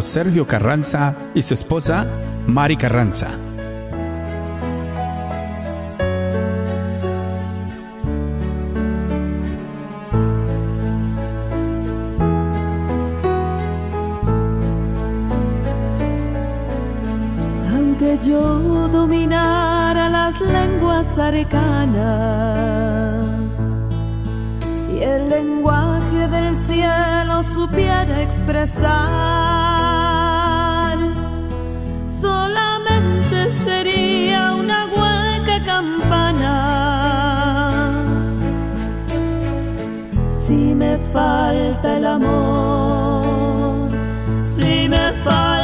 Sergio Carranza y su esposa Mari Carranza. Aunque yo dominara las lenguas arcanas y el lenguaje del cielo supiera expresar, falta el amor, si me falta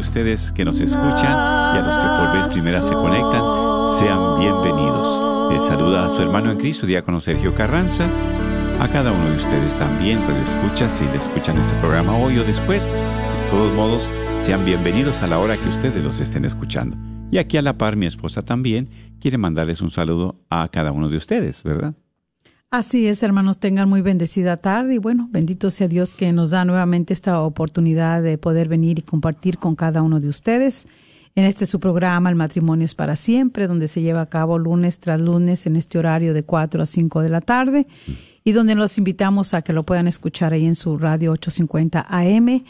Ustedes que nos escuchan y a los que por vez primera se conectan, sean bienvenidos. Les saluda a su hermano en Cristo, diácono Sergio Carranza. A cada uno de ustedes también, pues escucha, si le escuchan este programa hoy o después, de todos modos, sean bienvenidos a la hora que ustedes los estén escuchando. Y aquí a la par mi esposa también quiere mandarles un saludo a cada uno de ustedes, ¿verdad? Así es, hermanos, tengan muy bendecida tarde y bueno, bendito sea Dios que nos da nuevamente esta oportunidad de poder venir y compartir con cada uno de ustedes. En este su programa El matrimonio es para siempre, donde se lleva a cabo lunes tras lunes en este horario de 4 a 5 de la tarde y donde los invitamos a que lo puedan escuchar ahí en su radio 850 AM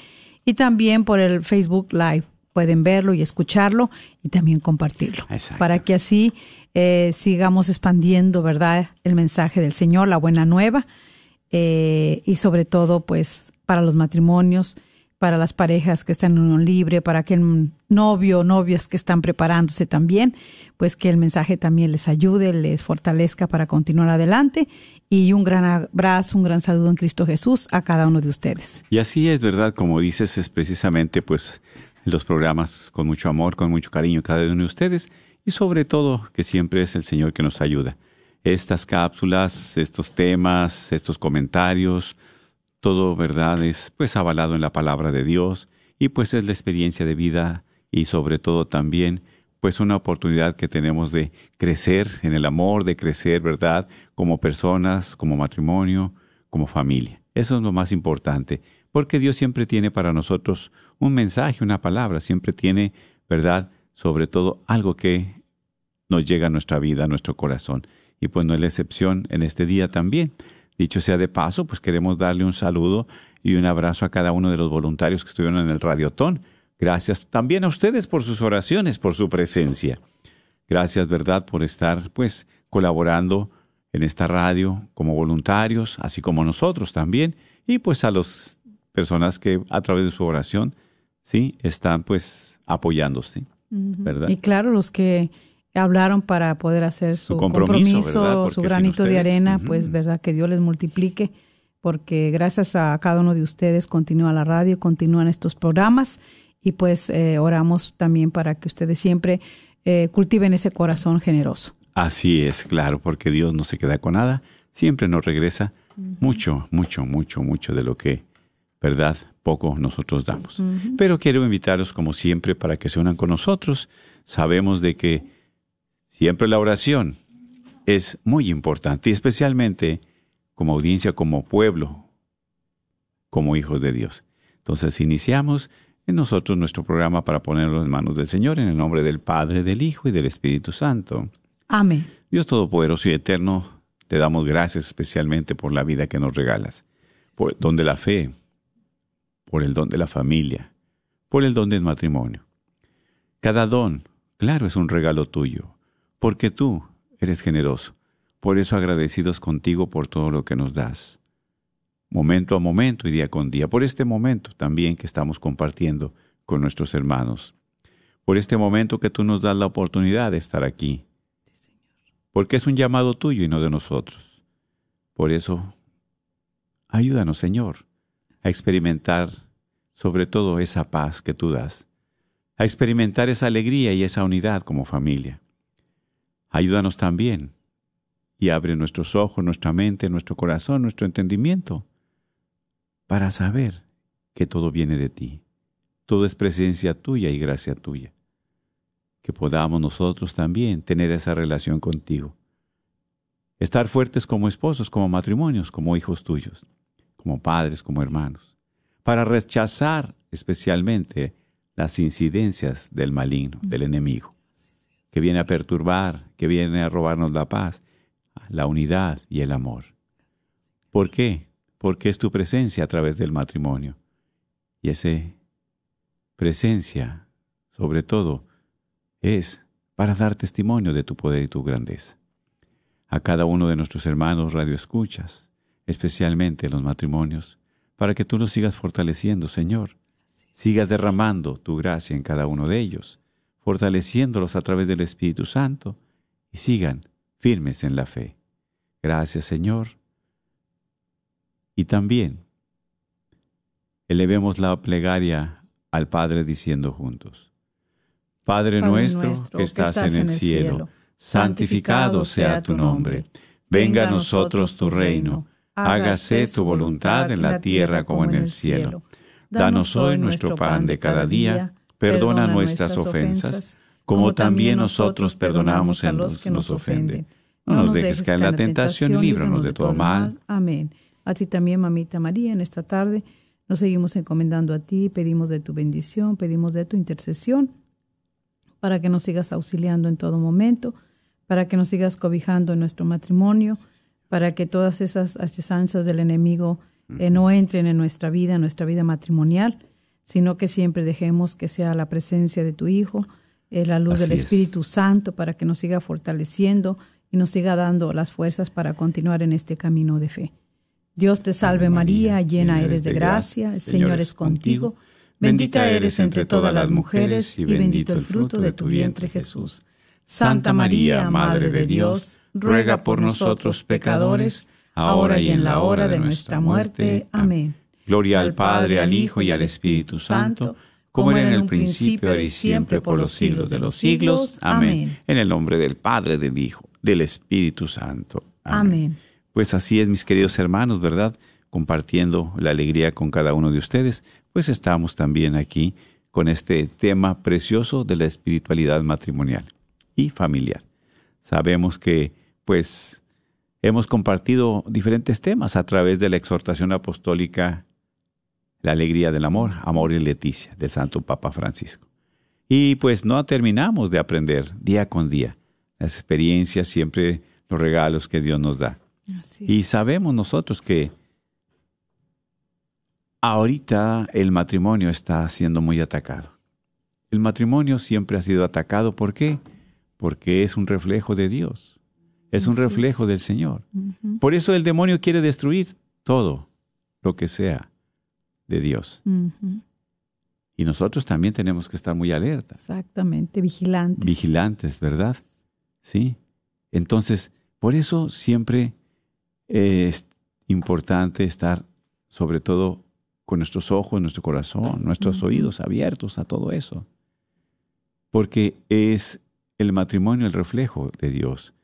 y también por el Facebook Live. Pueden verlo y escucharlo y también compartirlo. Para que así eh, sigamos expandiendo, ¿verdad? El mensaje del Señor, la buena nueva. Eh, y sobre todo, pues, para los matrimonios, para las parejas que están en unión libre, para aquel novio o novias que están preparándose también, pues que el mensaje también les ayude, les fortalezca para continuar adelante. Y un gran abrazo, un gran saludo en Cristo Jesús a cada uno de ustedes. Y así es, ¿verdad? Como dices, es precisamente, pues, los programas con mucho amor, con mucho cariño cada uno de ustedes y sobre todo que siempre es el Señor que nos ayuda. Estas cápsulas, estos temas, estos comentarios, todo verdad es pues avalado en la palabra de Dios y pues es la experiencia de vida y sobre todo también pues una oportunidad que tenemos de crecer en el amor, de crecer, ¿verdad? Como personas, como matrimonio, como familia. Eso es lo más importante porque Dios siempre tiene para nosotros un mensaje, una palabra, siempre tiene, ¿verdad? Sobre todo algo que nos llega a nuestra vida, a nuestro corazón. Y pues no es la excepción en este día también. Dicho sea de paso, pues queremos darle un saludo y un abrazo a cada uno de los voluntarios que estuvieron en el Radiotón. Gracias también a ustedes por sus oraciones, por su presencia. Gracias, ¿verdad?, por estar, pues, colaborando en esta radio como voluntarios, así como nosotros también, y pues a los personas que a través de su oración, sí, están pues apoyándose, ¿verdad? Y claro, los que hablaron para poder hacer su, compromiso, su granito de arena, pues verdad que Dios les multiplique, porque gracias a cada uno de ustedes continúa la radio, continúan estos programas y pues eh, oramos también para que ustedes siempre eh, cultiven ese corazón generoso. Así es, claro, porque Dios no se queda con nada, siempre nos regresa mucho, mucho, mucho, mucho de lo que ¿verdad? Poco nosotros damos. Pero quiero invitaros, como siempre, para que se unan con nosotros. Sabemos de que siempre la oración es muy importante, y especialmente como audiencia, como pueblo, como hijos de Dios. Entonces iniciamos en nosotros nuestro programa para ponerlo en manos del Señor, en el nombre del Padre, del Hijo y del Espíritu Santo. Amén. Dios Todopoderoso y Eterno, te damos gracias especialmente por la vida que nos regalas, por, donde la fe, por el don de la familia, por el don del matrimonio. Cada don, claro, es un regalo tuyo, porque tú eres generoso. Por eso agradecidos contigo por todo lo que nos das, momento a momento y día con día, por este momento también que estamos compartiendo con nuestros hermanos, por este momento que tú nos das la oportunidad de estar aquí, porque es un llamado tuyo y no de nosotros. Por eso, ayúdanos, Señor, a experimentar sobre todo esa paz que tú das, a experimentar esa alegría y esa unidad como familia. Ayúdanos también y abre nuestros ojos, nuestra mente, nuestro corazón, nuestro entendimiento, para saber que todo viene de ti, todo es presencia tuya y gracia tuya. Que podamos nosotros también tener esa relación contigo, estar fuertes como esposos, como matrimonios, como hijos tuyos como padres, como hermanos, para rechazar especialmente las incidencias del maligno, del enemigo, que viene a perturbar, que viene a robarnos la paz, la unidad y el amor. ¿Por qué? Porque es tu presencia a través del matrimonio. Y esa presencia, sobre todo, es para dar testimonio de tu poder y tu grandeza. A cada uno de nuestros hermanos radioescuchas, especialmente en los matrimonios, para que tú los sigas fortaleciendo, Señor. Sigas derramando tu gracia en cada uno de ellos, fortaleciéndolos a través del Espíritu Santo y sigan firmes en la fe. Gracias, Señor. Y también elevemos la plegaria al Padre diciendo juntos, Padre, nuestro, que estás, en el cielo, santificado sea tu nombre, venga a nosotros tu reino, hágase tu voluntad en la tierra como en el cielo. Danos hoy nuestro pan de cada día, perdona nuestras ofensas, como también nosotros perdonamos a los que nos ofenden. No nos dejes caer en la tentación y líbranos de todo mal. Amén. A ti también, mamita María, en esta tarde nos seguimos encomendando a ti, pedimos de tu bendición, pedimos de tu intercesión, para que nos sigas auxiliando en todo momento, para que nos sigas cobijando en nuestro matrimonio, para que todas esas asechanzas del enemigo eh, no entren en nuestra vida, en nuestra vida matrimonial, sino que siempre dejemos que sea la presencia de tu Hijo, eh, la luz del Espíritu Santo, para que nos siga fortaleciendo y nos siga dando las fuerzas para continuar en este camino de fe. Dios te salve María, llena eres de gracia, el Señor es contigo. Bendita eres entre todas las mujeres y bendito el fruto de tu vientre Jesús. Santa María, Madre de Dios, ruega por nosotros pecadores, ahora y en la hora de nuestra muerte. Amén. Gloria al Padre, al Hijo y al Espíritu Santo, como era en el principio, ahora y siempre, por los siglos de los siglos. Amén. En el nombre del Padre, del Hijo, del Espíritu Santo. Amén. Pues así es, mis queridos hermanos, ¿verdad? Compartiendo la alegría con cada uno de ustedes, pues estamos también aquí con este tema precioso de la espiritualidad matrimonial y familiar. Sabemos que, pues, hemos compartido diferentes temas a través de la exhortación apostólica La alegría del amor, amor y leticia del Santo Papa Francisco. Y pues no terminamos de aprender día con día las experiencias, siempre los regalos que Dios nos da. Y sabemos nosotros que ahorita el matrimonio está siendo muy atacado. El matrimonio siempre ha sido atacado. ¿Por qué? Porque es un reflejo de Dios. Es un reflejo del Señor. Por eso el demonio quiere destruir todo lo que sea de Dios. Y nosotros también tenemos que estar muy alerta. Exactamente, vigilantes. Vigilantes, ¿verdad? Sí. Entonces, por eso siempre es importante estar sobre todo con nuestros ojos, nuestro corazón, nuestros oídos abiertos a todo eso. Porque es el matrimonio el reflejo de Dios.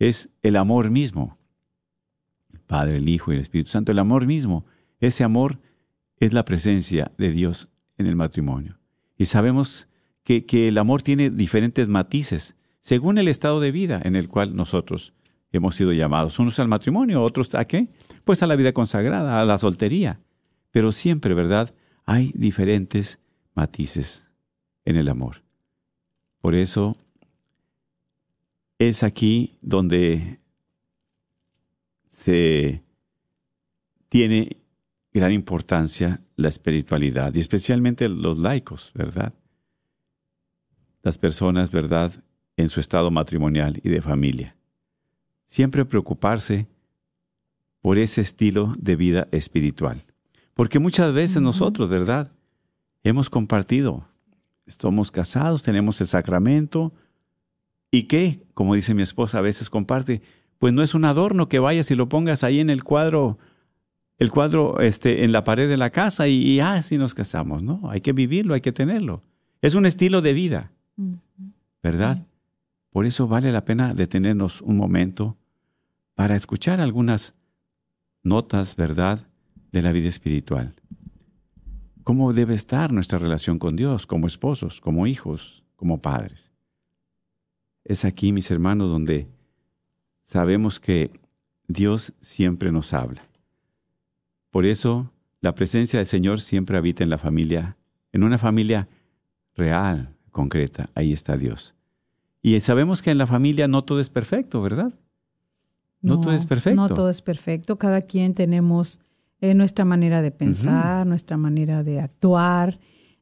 Es el amor mismo. El Padre, el Hijo y el Espíritu Santo. El amor mismo. Ese amor es la presencia de Dios en el matrimonio. Y sabemos que, que el amor tiene diferentes matices según el estado de vida en el cual nosotros hemos sido llamados, unos al matrimonio, otros a qué? Pues a la vida consagrada, a la soltería. Pero siempre, ¿verdad? Hay diferentes matices en el amor. Por eso es aquí donde se tiene gran importancia la espiritualidad, y especialmente los laicos, ¿verdad? Las personas, ¿verdad?, en su estado matrimonial y de familia siempre preocuparse por ese estilo de vida espiritual. Porque muchas veces nosotros, ¿verdad? Hemos compartido, estamos casados, tenemos el sacramento, ¿y qué? Como dice mi esposa, a veces comparte, pues no es un adorno que vayas y lo pongas ahí en el cuadro, el cuadro este, en la pared de la casa y, y ah, nos casamos, ¿no? Hay que vivirlo, hay que tenerlo. Es un estilo de vida, ¿verdad? Por eso vale la pena detenernos un momento para escuchar algunas notas, ¿verdad?, de la vida espiritual. ¿Cómo debe estar nuestra relación con Dios como esposos, como hijos, como padres? Es aquí, mis hermanos, donde sabemos que Dios siempre nos habla. Por eso, la presencia del Señor siempre habita en la familia, en una familia real, concreta. Ahí está Dios. Y sabemos que en la familia no todo es perfecto, ¿verdad? No, todo es perfecto. No todo es perfecto. Cada quien tenemos eh, nuestra manera de pensar, nuestra manera de actuar,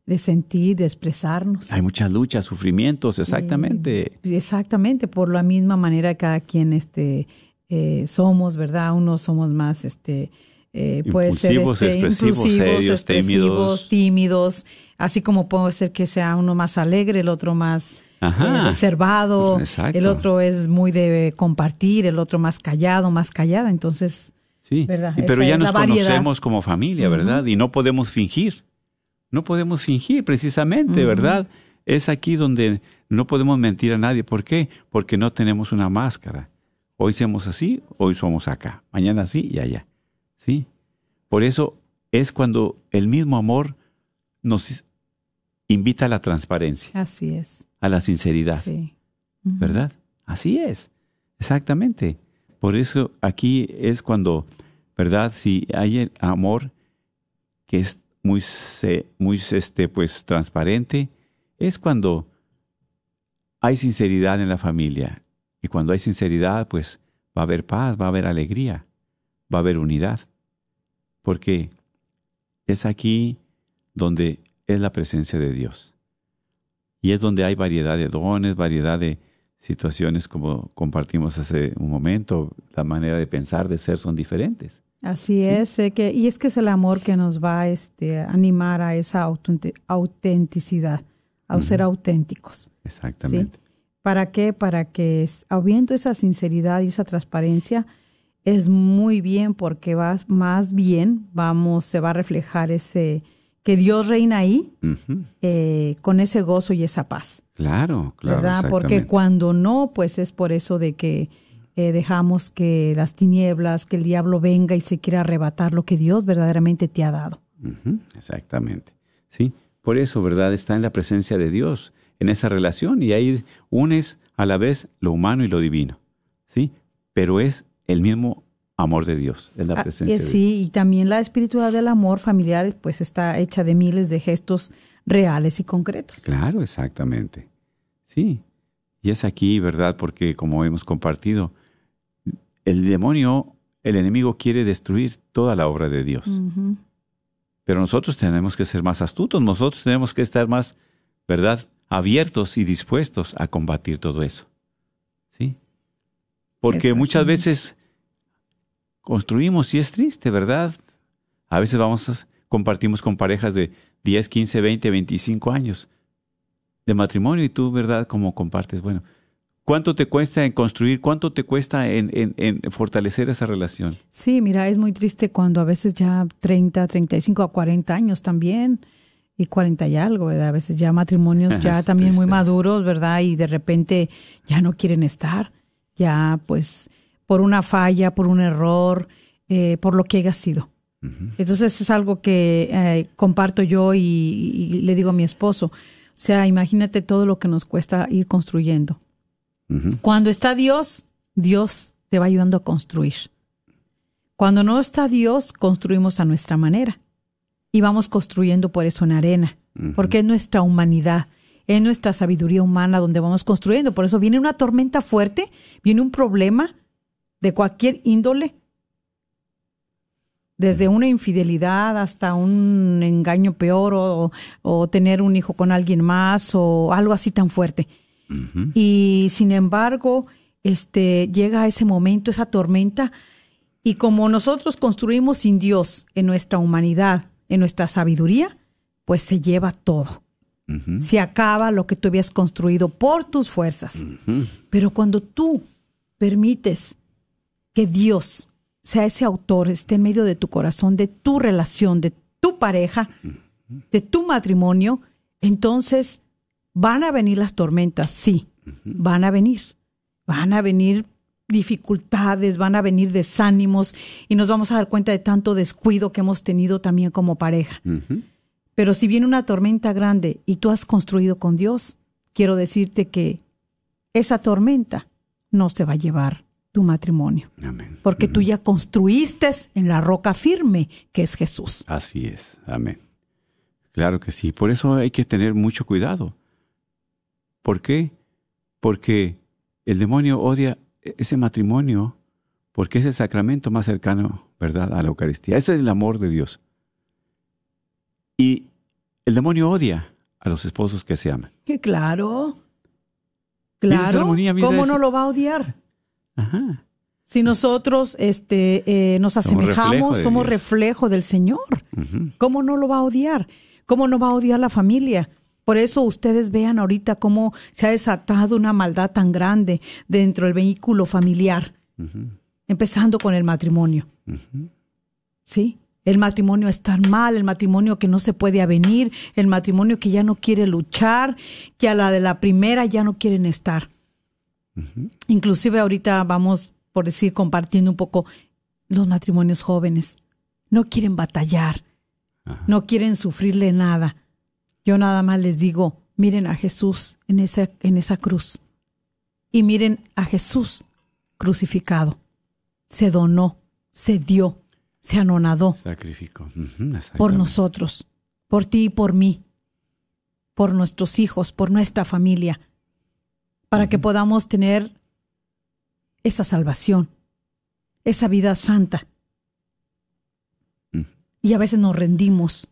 de sentir, de expresarnos. Hay muchas luchas, sufrimientos, exactamente. exactamente, por la misma manera cada quien este, eh, somos, ¿verdad? Unos somos más, este, eh, puede ser este, expresivos, expresivos tímidos, así como puede ser que sea uno más alegre, el otro más Ajá. reservado, el otro es muy de compartir, el otro más callado, más callada, entonces... Sí, pero ya nos conocemos como familia, ¿verdad? Y no podemos fingir, No podemos fingir precisamente, ¿verdad? Es aquí donde no podemos mentir a nadie. ¿Por qué? Porque no tenemos una máscara. Hoy somos así, hoy somos acá. Mañana así y allá. ¿Sí? Por eso es cuando el mismo amor nos invita a la transparencia. Así es. A la sinceridad. Sí. ¿Verdad? Así es. Exactamente. Por eso aquí es cuando, ¿verdad? Si hay amor que es muy, muy este, pues, transparente, es cuando hay sinceridad en la familia. Y cuando hay sinceridad, pues va a haber paz, va a haber alegría, va a haber unidad. Porque es aquí donde es la presencia de Dios. Y es donde hay variedad de dones, variedad de situaciones como compartimos hace un momento, la manera de pensar, de ser son diferentes. Así es, que, y es que es el amor que nos va este, a animar a esa autenticidad, a ser auténticos. Exactamente. ¿Para qué? Para que, habiendo esa sinceridad y esa transparencia, es muy bien porque va, más bien vamos, se va a reflejar ese, que Dios reina ahí eh, con ese gozo y esa paz. Claro, claro. ¿Verdad? Porque cuando no, pues es por eso de que eh, dejamos que las tinieblas, que el diablo venga y se quiera arrebatar lo que Dios verdaderamente te ha dado. Exactamente. Sí, por eso, ¿verdad? Está en la presencia de Dios, en esa relación, y ahí unes a la vez lo humano y lo divino. ¿Sí? Pero es el mismo amor de Dios, es la ah, presencia de Dios. Sí, y también la espiritualidad del amor familiar, pues está hecha de miles de gestos reales y concretos. Claro, exactamente. Sí. Y es aquí, ¿verdad? Porque como hemos compartido, el demonio, el enemigo quiere destruir toda la obra de Dios. Pero nosotros tenemos que ser más astutos, nosotros tenemos que estar más, ¿verdad? Abiertos y dispuestos a combatir todo eso. ¿Sí? Porque muchas veces construimos y es triste, ¿verdad? A veces vamos a, compartimos con parejas de 10, 15, 20, 25 años de matrimonio y tú, ¿verdad? Como compartes, bueno, ¿Cuánto te cuesta en construir? ¿Cuánto te cuesta en, fortalecer esa relación? Sí, mira, es muy triste cuando a veces ya 30, 35 a 40 años también, y 40 y algo, ¿verdad? A veces ya matrimonios ya también muy maduros, ¿verdad? Y de repente ya no quieren estar, ya pues por una falla, por un error, eh, por lo que haya sido. Entonces es algo que eh, comparto yo y, y le digo a mi esposo, o sea, imagínate todo lo que nos cuesta ir construyendo cuando está Dios, Dios te va ayudando a construir. Cuando no está Dios, construimos a nuestra manera. Y vamos construyendo por eso en arena, porque es nuestra humanidad, es nuestra sabiduría humana donde vamos construyendo. Por eso viene una tormenta fuerte, viene un problema de cualquier índole, desde una infidelidad hasta un engaño peor o, o, tener un hijo con alguien más o algo así tan fuerte. Y sin embargo, este, llega ese momento, esa tormenta, y como nosotros construimos sin Dios en nuestra humanidad, en nuestra sabiduría, pues se lleva todo. Se acaba lo que tú habías construido por tus fuerzas. Pero cuando tú permites que Dios sea ese autor, esté en medio de tu corazón, de tu relación, de tu pareja, de tu matrimonio, entonces Van a venir las tormentas, sí, van a venir. Van a venir dificultades, van a venir desánimos y nos vamos a dar cuenta de tanto descuido que hemos tenido también como pareja. Pero si viene una tormenta grande y tú has construido con Dios, quiero decirte que esa tormenta no se va a llevar tu matrimonio. Amén. Porque tú ya construiste en la roca firme que es Jesús. Así es. Amén. Claro que sí. Por eso hay que tener mucho cuidado. ¿Por qué? Porque el demonio odia ese matrimonio porque es el sacramento más cercano, ¿verdad?, a la Eucaristía. Ese es el amor de Dios. Y el demonio odia a los esposos que se aman. Que claro. Claro. ¿Cómo no lo va a odiar? Ajá. Si nosotros este, eh, nos asemejamos, somos reflejo, del Señor. ¿Cómo no lo va a odiar? ¿Cómo no va a odiar la familia? Por eso ustedes vean ahorita cómo se ha desatado una maldad tan grande dentro del vehículo familiar, empezando con el matrimonio. ¿Sí? el matrimonio está mal, el matrimonio que no se puede avenir, el matrimonio que ya no quiere luchar, que a la de la primera ya no quieren estar. Inclusive ahorita vamos, por decir, compartiendo un poco los matrimonios jóvenes. No quieren batallar, no quieren sufrirle nada. Yo nada más les digo, miren a Jesús en esa, en esa cruz y miren a Jesús crucificado. Se donó, se dio, se anonadó. Sacrificó. por nosotros, por ti y por mí, por nuestros hijos, por nuestra familia, para que podamos tener esa salvación, esa vida santa. Y a veces nos rendimos,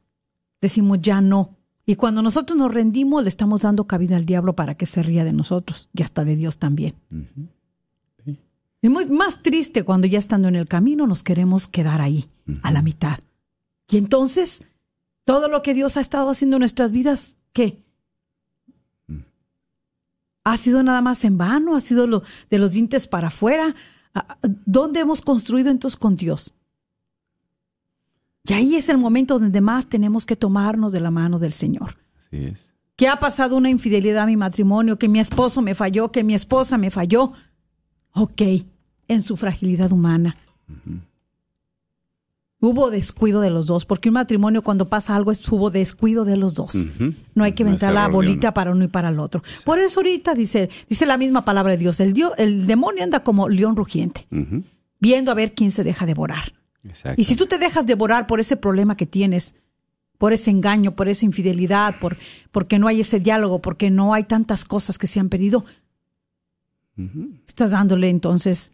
decimos ya no. Y cuando nosotros nos rendimos, le estamos dando cabida al diablo para que se ría de nosotros y hasta de Dios también. Es muy, más triste cuando ya estando en el camino nos queremos quedar ahí, a la mitad. Y entonces, todo lo que Dios ha estado haciendo en nuestras vidas, ¿qué? ¿Ha sido nada más en vano? ¿Ha sido lo, de los dientes para afuera? ¿Dónde hemos construido entonces con Dios? Y ahí es el momento donde más tenemos que tomarnos de la mano del Señor. Así es. Que ha pasado una infidelidad a mi matrimonio, que mi esposo me falló, que mi esposa me falló. Ok, en su fragilidad humana. Hubo descuido de los dos, porque un matrimonio cuando pasa algo es hubo descuido de los dos. No hay que inventar la bolita para uno y para el otro. Por eso ahorita dice, dice la misma palabra de Dios, el, Dios, el demonio anda como león rugiente, viendo a ver quién se deja devorar. Y si tú te dejas devorar por ese problema que tienes, por ese engaño, por esa infidelidad, por porque no hay ese diálogo, porque no hay tantas cosas que se han perdido, Estás dándole entonces,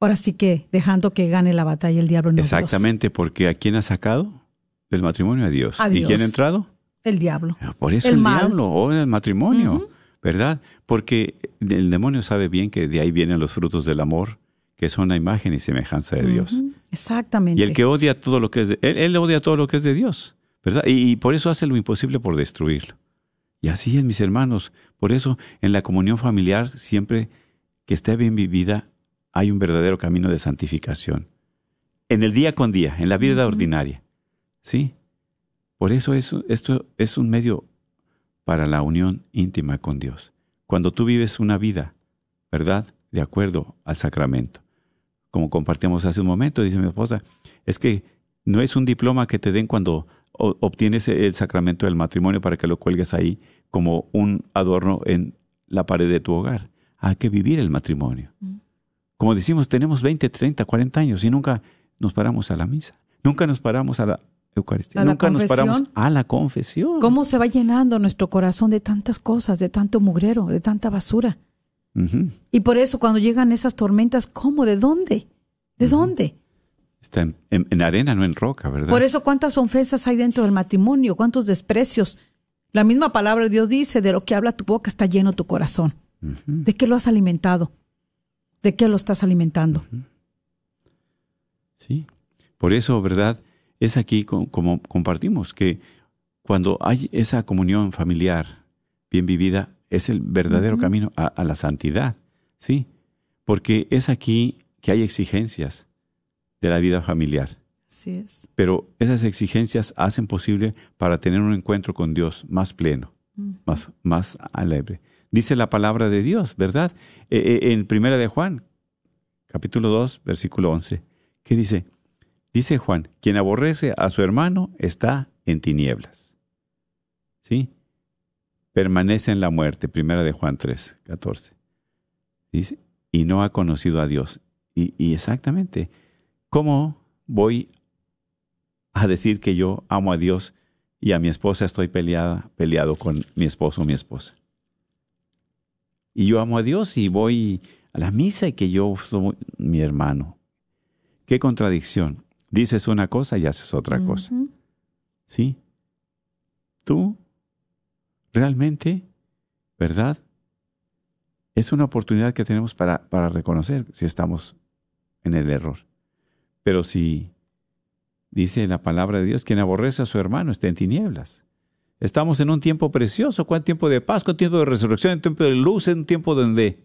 ahora sí que dejando que gane la batalla el diablo. No Exactamente, porque ¿a quién ha sacado del matrimonio? A Dios. ¿Y quién ha entrado? El diablo. Ah, por eso el, diablo o el matrimonio, ¿verdad? Porque el demonio sabe bien que de ahí vienen los frutos del amor, que son la imagen y semejanza de Dios. Exactamente. Y el que odia todo lo que es de él, él odia todo lo que es de Dios, ¿verdad? y por eso hace lo imposible por destruirlo. Y así es, mis hermanos. Por eso, en la comunión familiar, siempre que esté bien vivida, hay un verdadero camino de santificación. En el día con día, en la vida ordinaria. ¿Sí? Por eso esto es un medio para la unión íntima con Dios. Cuando tú vives una vida, ¿verdad? De acuerdo al sacramento. Como compartíamos hace un momento, dice mi esposa, es que no es un diploma que te den cuando obtienes el sacramento del matrimonio para que lo cuelgues ahí como un adorno en la pared de tu hogar. Hay que vivir el matrimonio. Mm. Como decimos, tenemos 20, 30, 40 años y nunca nos paramos a la misa. Nunca nos paramos a la Eucaristía. nunca nos paramos a la confesión. ¿Cómo se va llenando nuestro corazón de tantas cosas, de tanto mugrero, de tanta basura? Y por eso cuando llegan esas tormentas, ¿cómo? ¿De dónde? ¿De dónde? Está en, arena, no en roca, ¿verdad? Por eso cuántas ofensas hay dentro del matrimonio, cuántos desprecios. La misma palabra de Dios dice, de lo que habla tu boca está lleno tu corazón. ¿De qué lo has alimentado? ¿De qué lo estás alimentando? Sí, por eso, ¿verdad? Es aquí como compartimos, que cuando hay esa comunión familiar bien vivida, es el verdadero camino a, a, la santidad, ¿sí? Porque es aquí que hay exigencias, de la vida familiar. es. Pero esas exigencias hacen posible para tener un encuentro con Dios más pleno, más, más alegre. Dice la palabra de Dios, ¿verdad? Eh, eh, en Primera de Juan, capítulo 2, versículo 11. ¿Qué dice? Dice Juan, quien aborrece a su hermano está en tinieblas. ¿Sí? Permanece en la muerte, Primera de Juan 3, 14. Dice, y no ha conocido a Dios. Y, y exactamente, ¿Cómo voy a decir que yo amo a Dios y a mi esposa estoy peleada, peleado con mi esposo o mi esposa? Y yo amo a Dios y voy a la misa y que yo soy mi hermano. Qué contradicción. Dices una cosa y haces otra cosa. ¿Sí? Tú, realmente, ¿verdad? Es una oportunidad que tenemos para, para reconocer si estamos en el error. Pero si dice la palabra de Dios, quien aborrece a su hermano está en tinieblas. Estamos en un tiempo precioso, ¿cuál tiempo de paz, cuál tiempo de resurrección, un tiempo de luz, en un tiempo donde,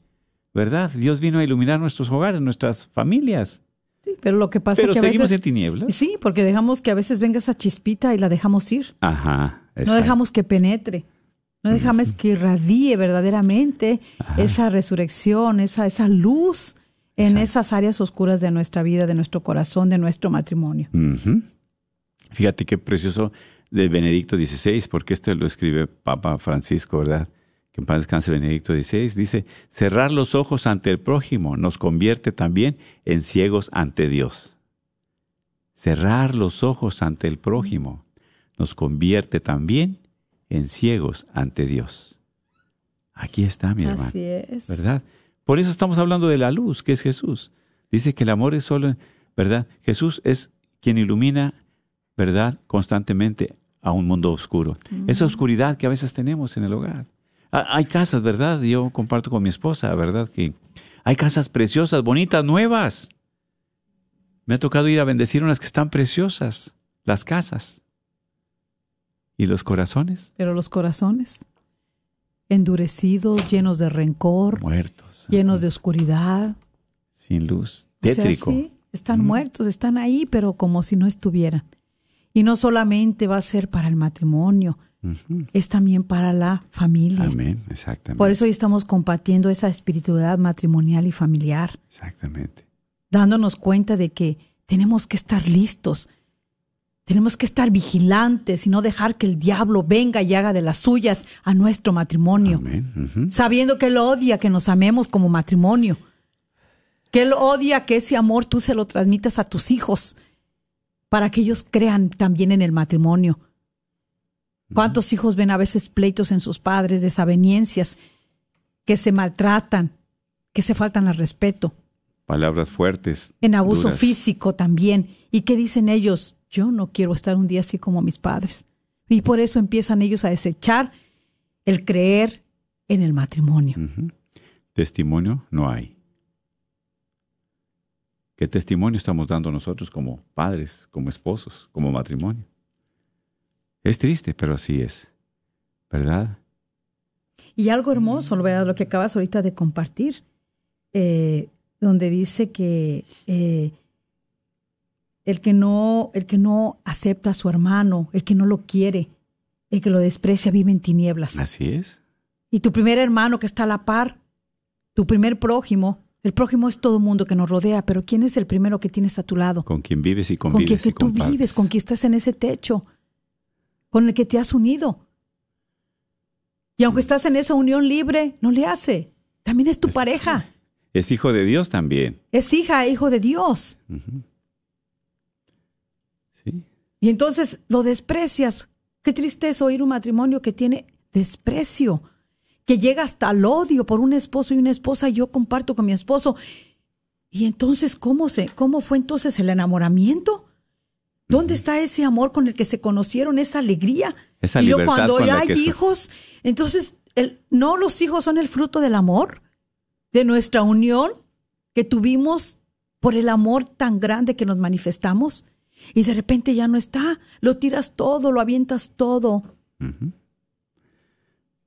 ¿verdad? Dios vino a iluminar nuestros hogares, nuestras familias. Sí, pero lo que pasa Pero que a seguimos veces... en tinieblas. Sí, porque dejamos que a veces venga esa chispita y la dejamos ir. Ajá. No dejamos que penetre. No dejamos que irradie verdaderamente Ajá. esa resurrección, esa, esa luz en Exacto. esas áreas oscuras de nuestra vida, de nuestro corazón, de nuestro matrimonio. Fíjate qué precioso de Benedicto XVI, porque este lo escribe Papa Francisco, ¿verdad? Que en paz descanse Benedicto XVI. Dice, cerrar los ojos ante el prójimo nos convierte también en ciegos ante Dios. Cerrar los ojos ante el prójimo nos convierte también en ciegos ante Dios. Aquí está, mi hermano. Así es. ¿verdad? Por eso estamos hablando de la luz, que es Jesús. Dice que el amor es solo, ¿verdad? Jesús es quien ilumina, ¿verdad? Constantemente a un mundo oscuro. Esa oscuridad que a veces tenemos en el hogar. Ha- Hay casas, ¿verdad? Yo comparto con mi esposa, ¿verdad? Que hay casas preciosas, bonitas, nuevas. Me ha tocado ir a bendecir unas que están preciosas, las casas. ¿Y los corazones? Pero los corazones endurecidos, llenos de rencor, Muertos. llenos de oscuridad. Sin luz. O sea, Tétrico. sí, están muertos, están ahí, pero como si no estuvieran. Y no solamente va a ser para el matrimonio, es también para la familia. Amén, exactamente. Por eso hoy estamos compartiendo esa espiritualidad matrimonial y familiar, Exactamente. dándonos cuenta de que tenemos que estar listos, tenemos que estar vigilantes y no dejar que el diablo venga y haga de las suyas a nuestro matrimonio, sabiendo que él odia que nos amemos como matrimonio, que él odia que ese amor tú se lo transmitas a tus hijos para que ellos crean también en el matrimonio. ¿Cuántos hijos ven a veces pleitos en sus padres, desaveniencias, que se maltratan, que se faltan al respeto, Palabras fuertes. en abuso duras. físico también? ¿Y qué dicen ellos? Yo no quiero estar un día así como mis padres. Y por eso empiezan ellos a desechar el creer en el matrimonio. Testimonio no hay. ¿Qué testimonio estamos dando nosotros como padres, como esposos, como matrimonio? Es triste, pero así es. ¿Verdad? Y algo hermoso, lo que acabas ahorita de compartir, eh, donde dice que eh, el que no, el que no acepta a su hermano, el que no lo quiere, el que lo desprecia, vive en tinieblas. Así es. Y tu primer hermano que está a la par, tu primer prójimo, el prójimo es todo mundo que nos rodea, pero ¿quién es el primero que tienes a tu lado? Con quien vives y Con convives. quien que tú compartes. vives, con quien estás en ese techo, con el que te has unido. Y aunque estás en esa unión libre, no le hace. También es tu Es- pareja. Es hijo de Dios también. Es hija e hijo de Dios. Sí. Y entonces lo desprecias. Qué triste es oír un matrimonio que tiene desprecio, que llega hasta el odio por un esposo y una esposa. Yo comparto con mi esposo. Y entonces, ¿cómo, se, cómo fue entonces el enamoramiento? ¿Dónde está ese amor con el que se conocieron, esa alegría? Esa y luego cuando ya hay hijos, entonces, el, ¿no los hijos son el fruto del amor? De nuestra unión que tuvimos por el amor tan grande que nos manifestamos. Y de repente ya no está, lo tiras todo, lo avientas todo.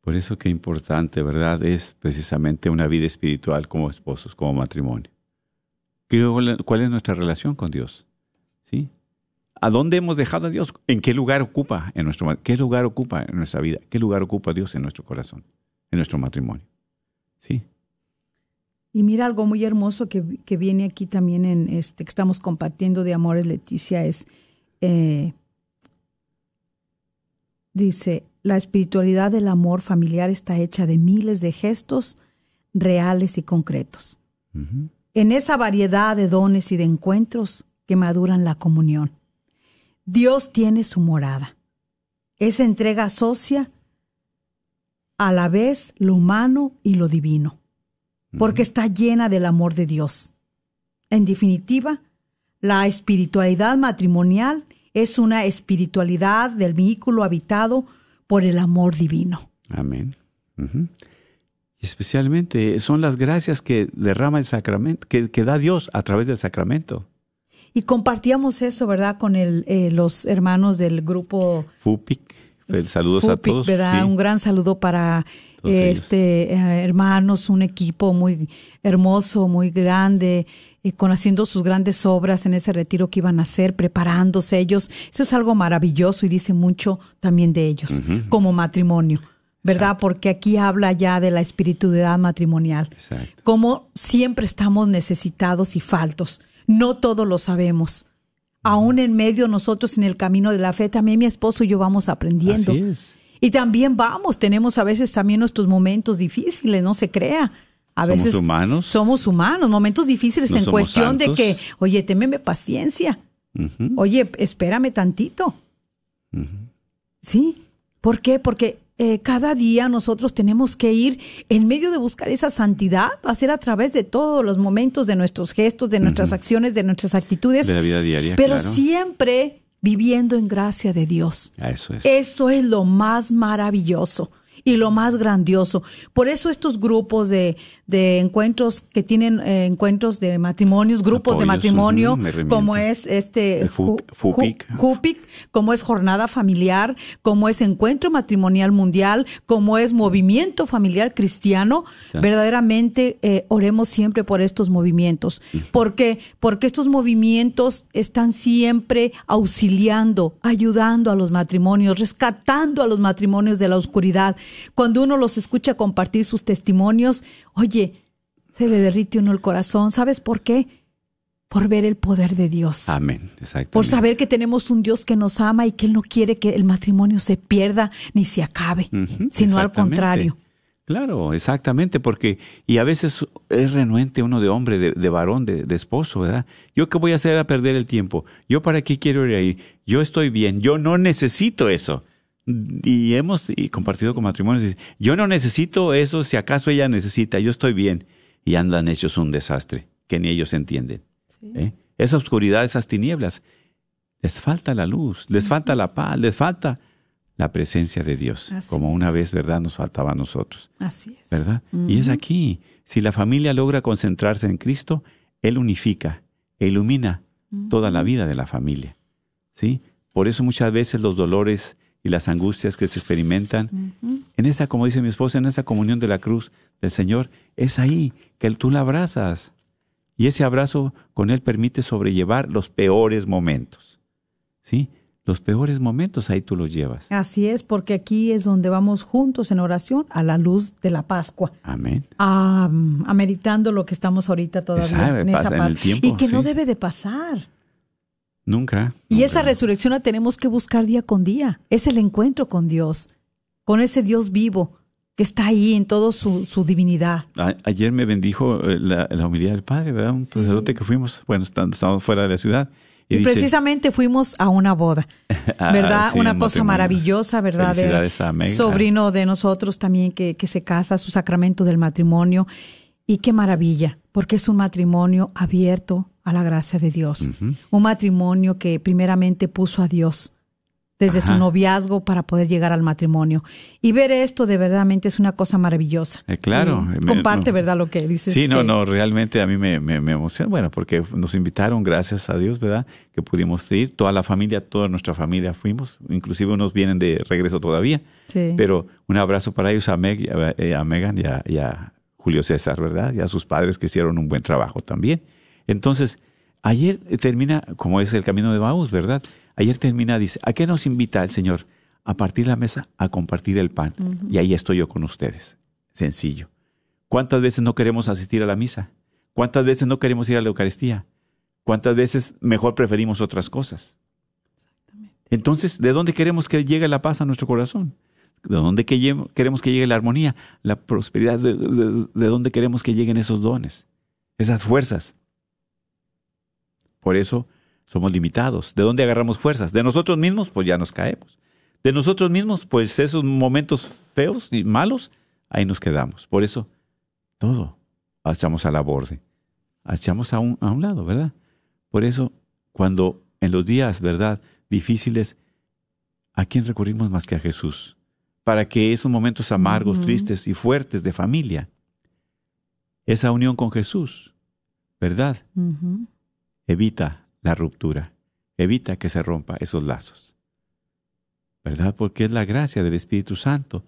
Por eso qué importante, ¿verdad? Es precisamente una vida espiritual como esposos, como matrimonio. ¿Qué- ¿Cuál es nuestra relación con Dios? ¿Sí? ¿A dónde hemos dejado a Dios? ¿En qué lugar ocupa en nuestro qué lugar ocupa en nuestra vida? ¿Qué lugar ocupa Dios en nuestro corazón, en nuestro matrimonio? Sí. Y mira algo muy hermoso que, que viene aquí también en este que estamos compartiendo de Amores Leticia es eh, dice la espiritualidad del amor familiar está hecha de miles de gestos reales y concretos. En esa variedad de dones y de encuentros que maduran la comunión. Dios tiene su morada. Esa entrega asocia a la vez lo humano y lo divino porque está llena del amor de Dios. En definitiva, la espiritualidad matrimonial es una espiritualidad del vehículo habitado por el amor divino. Amén. Y especialmente son las gracias que derrama el sacramento, que, que da Dios a través del sacramento. Y compartíamos eso, ¿verdad?, con el, eh, los hermanos del grupo FUPIC. Saludos a todos. ¿verdad? Sí. Un gran saludo para. Este eh, hermanos, un equipo muy hermoso, muy grande, eh, con haciendo sus grandes obras en ese retiro que iban a hacer, preparándose ellos. Eso es algo maravilloso y dice mucho también de ellos como matrimonio. ¿Verdad? Porque aquí habla ya de la espiritualidad matrimonial. Exacto. Como siempre estamos necesitados y faltos. No todo lo sabemos. Aún en medio nosotros en el camino de la fe, también mi esposo y yo vamos aprendiendo. Así es. Y también vamos, tenemos a veces también nuestros momentos difíciles, no se crea. A Somos veces humanos. somos humanos, momentos difíciles No en cuestión de que, oye, témeme paciencia. Oye, espérame tantito. Sí. ¿Por qué? Porque eh, cada día nosotros tenemos que ir en medio de buscar esa santidad, va a ser a través de todos los momentos, de nuestros gestos, de nuestras acciones, de nuestras actitudes, De la vida diaria. pero claro. siempre viviendo en gracia de Dios. Ah, Eso es. Eso es lo más maravilloso y lo más grandioso. Por eso estos grupos de, de encuentros que tienen eh, encuentros de matrimonios, grupos de matrimonio, como es este. Ju- Jupic, como es jornada familiar, como es encuentro matrimonial mundial, como es movimiento familiar cristiano, verdaderamente eh, oremos siempre por estos movimientos. ¿Por qué? Porque estos movimientos están siempre auxiliando, ayudando a los matrimonios, rescatando a los matrimonios de la oscuridad. Cuando uno los escucha compartir sus testimonios, oye, se le derrite uno el corazón. ¿Sabes por qué? Por ver el poder de Dios Amén. Por saber que tenemos un Dios que nos ama y que Él no quiere que el matrimonio se pierda ni se acabe, sino al contrario. Claro, exactamente, porque, y a veces es renuente uno de hombre, de, de varón, de, de esposo, ¿verdad? ¿Yo qué voy a hacer a perder el tiempo? ¿Yo para qué quiero ir ahí? Yo estoy bien, yo no necesito eso. Y hemos y compartido con matrimonios, yo no necesito eso, si acaso ella necesita, yo estoy bien. Y andan hechos un desastre, que ni ellos entienden. ¿eh? Esa oscuridad, esas tinieblas, les falta la luz, les falta la paz, les falta la presencia de Dios, Así como una es. vez, ¿verdad?, nos faltaba a nosotros, Así es. ¿verdad? Y es aquí, si la familia logra concentrarse en Cristo, Él unifica e ilumina toda la vida de la familia, ¿sí? Por eso muchas veces los dolores y las angustias que se experimentan, en esa, como dice mi esposa, en esa comunión de la cruz del Señor, es ahí que tú la abrazas. Y ese abrazo con Él permite sobrellevar los peores momentos. ¿Sí? Los peores momentos ahí tú los llevas. Así es, porque aquí es donde vamos juntos en oración a la luz de la Pascua. Amén. Ah, ameritando lo que estamos ahorita todavía en esa en paz. el tiempo, y que no debe de pasar. Nunca. Y nunca. esa resurrección la tenemos que buscar día con día. Es el encuentro con Dios, con ese Dios vivo que está ahí en toda su, su divinidad. A- ayer me bendijo eh, la, la humildad del Padre, ¿verdad? Un sacerdote que fuimos, bueno, estábamos fuera de la ciudad. Y, dice, precisamente fuimos a una boda, Ah, ¿verdad? sí, una un cosa maravillosa, ¿verdad? De sobrino de nosotros también que, que se casa, su sacramento del matrimonio. Y qué maravilla, porque es un matrimonio abierto a la gracia de Dios. Un matrimonio que primeramente puso a Dios desde su noviazgo para poder llegar al matrimonio. Y ver esto de verdaderamente es una cosa maravillosa. Eh, claro. Me- comparte, no. ¿verdad? Lo que dices. Sí, no, que- no, realmente a mí me, me, me emociona, bueno, porque nos invitaron, gracias a Dios, ¿verdad? Que pudimos ir, toda la familia, toda nuestra familia fuimos, inclusive unos vienen de regreso todavía, Sí. pero un abrazo para ellos, a, Meg, a, eh, a Megan y a, y a Julio César, ¿verdad? Y a sus padres que hicieron un buen trabajo también. Entonces, ayer eh, termina, como es el camino de Maús, ¿verdad? Ayer termina, dice, ¿a qué nos invita el Señor? A partir la mesa, a compartir el pan. Y ahí estoy yo con ustedes. Sencillo. ¿Cuántas veces no queremos asistir a la misa? ¿Cuántas veces no queremos ir a la Eucaristía? ¿Cuántas veces mejor preferimos otras cosas? Entonces, ¿de dónde queremos que llegue la paz a nuestro corazón? ¿De dónde que queremos que llegue la armonía, la prosperidad? ¿De, de- de dónde queremos que lleguen esos dones, esas fuerzas? Por eso somos limitados. ¿De dónde agarramos fuerzas? De nosotros mismos, pues ya nos caemos. De nosotros mismos, pues esos momentos feos y malos, ahí nos quedamos. Por eso, todo echamos a la borde, echamos a un, a un lado, ¿verdad? Por eso, cuando en los días, ¿verdad?, difíciles, ¿a quién recurrimos más que a Jesús? Para que esos momentos amargos, tristes y fuertes de familia, esa unión con Jesús, ¿verdad? Evita la ruptura, evita que se rompa esos lazos. ¿Verdad? Porque es la gracia del Espíritu Santo,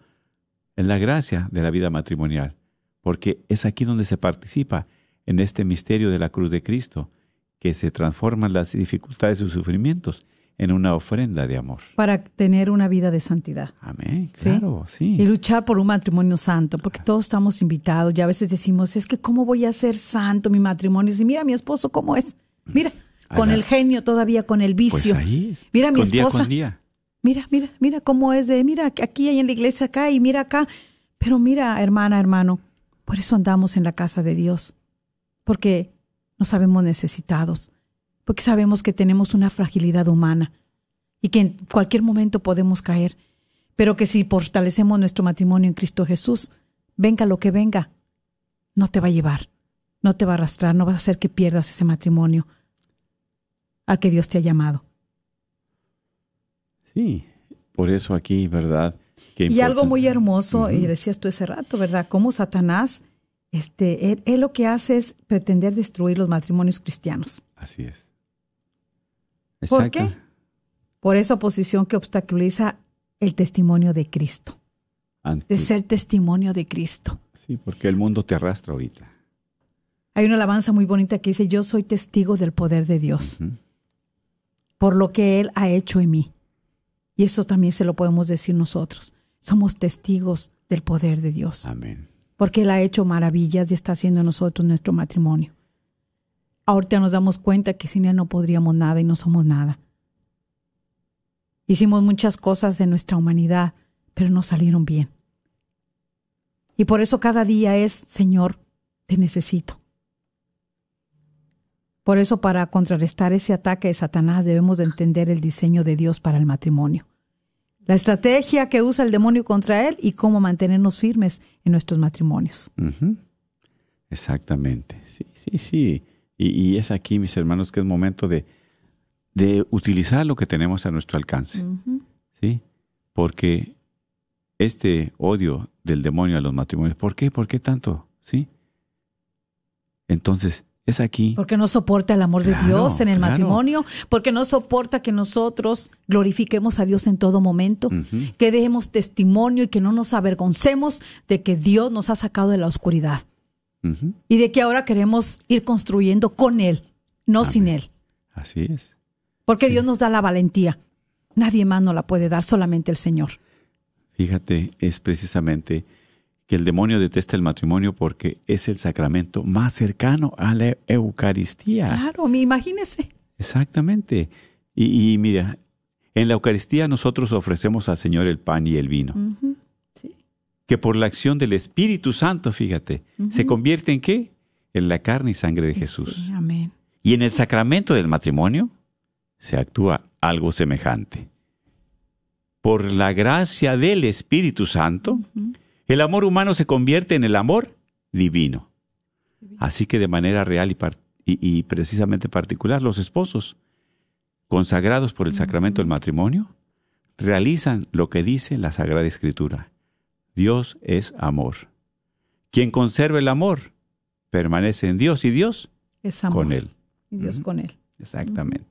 es la gracia de la vida matrimonial, porque es aquí donde se participa en este misterio de la cruz de Cristo, que se transforman las dificultades y sufrimientos en una ofrenda de amor. Para tener una vida de santidad. Amén, claro, sí. Y luchar por un matrimonio santo, porque todos estamos invitados y a veces decimos, es que ¿cómo voy a ser santo mi matrimonio? Si mira mi esposo cómo es, mira, con el genio todavía, con el Pues vicio. ahí es. Mira mi día esposa. con día. Mira, mira, mira cómo es de, mira, aquí hay en la iglesia acá y mira acá. Pero mira, hermana, hermano, por eso andamos en la casa de Dios, porque nos sabemos necesitados, porque sabemos que tenemos una fragilidad humana y que en cualquier momento podemos caer, pero que si fortalecemos nuestro matrimonio en Cristo Jesús, venga lo que venga, no te va a llevar, no te va a arrastrar, no vas a hacer que pierdas ese matrimonio al que Dios te ha llamado. Sí, por eso aquí, ¿verdad? Qué Y algo muy hermoso, y decías tú ese rato, ¿verdad? Cómo Satanás, este, él, él lo que hace es pretender destruir los matrimonios cristianos. Así es. ¿Por qué? Por esa oposición que obstaculiza el testimonio de Cristo, Ante- de ser testimonio de Cristo. Sí, porque el mundo te arrastra ahorita. Hay una alabanza muy bonita que dice, yo soy testigo del poder de Dios. Por lo que Él ha hecho en mí. Y eso también se lo podemos decir nosotros. Somos testigos del poder de Dios. Amén. porque Él ha hecho maravillas y está haciendo en nosotros nuestro matrimonio. Ahorita nos damos cuenta que sin Él no podríamos nada y no somos nada. Hicimos muchas cosas de nuestra humanidad, pero no salieron bien. Y por eso cada día es, Señor, te necesito. Por eso para contrarrestar ese ataque de Satanás debemos de entender el diseño de Dios para el matrimonio la estrategia que usa el demonio contra él y cómo mantenernos firmes en nuestros matrimonios. Exactamente. Sí, sí, sí. Y, y es aquí, mis hermanos, que es momento de, de utilizar lo que tenemos a nuestro alcance. ¿Sí? Porque este odio del demonio a los matrimonios, ¿por qué? ¿Por qué tanto? ¿Sí? Entonces, es aquí. Porque no soporta el amor de Dios en el claro. matrimonio, porque no soporta que nosotros glorifiquemos a Dios en todo momento, que demos testimonio y que no nos avergoncemos de que Dios nos ha sacado de la oscuridad y de que ahora queremos ir construyendo con Él, no sin Él, Así es. porque Dios nos da la valentía. Nadie más nos la puede dar, solamente el Señor. Fíjate, es precisamente que el demonio detesta el matrimonio porque es el sacramento más cercano a la Eucaristía. Claro, imagínese. Exactamente. Y, y mira, en la Eucaristía nosotros ofrecemos al Señor el pan y el vino, sí. que por la acción del Espíritu Santo, fíjate, se convierte en qué? En la carne y sangre de Jesús. Sí, amén. Y en el sacramento del matrimonio se actúa algo semejante. Por la gracia del Espíritu Santo, el amor humano se convierte en el amor divino. Así que de manera real y, par- y- y precisamente particular, los esposos, consagrados por el sacramento del matrimonio, realizan lo que dice la Sagrada Escritura. Dios es amor. Quien conserva el amor permanece en Dios y Dios Es amor. con él. Y Dios con él. Exactamente.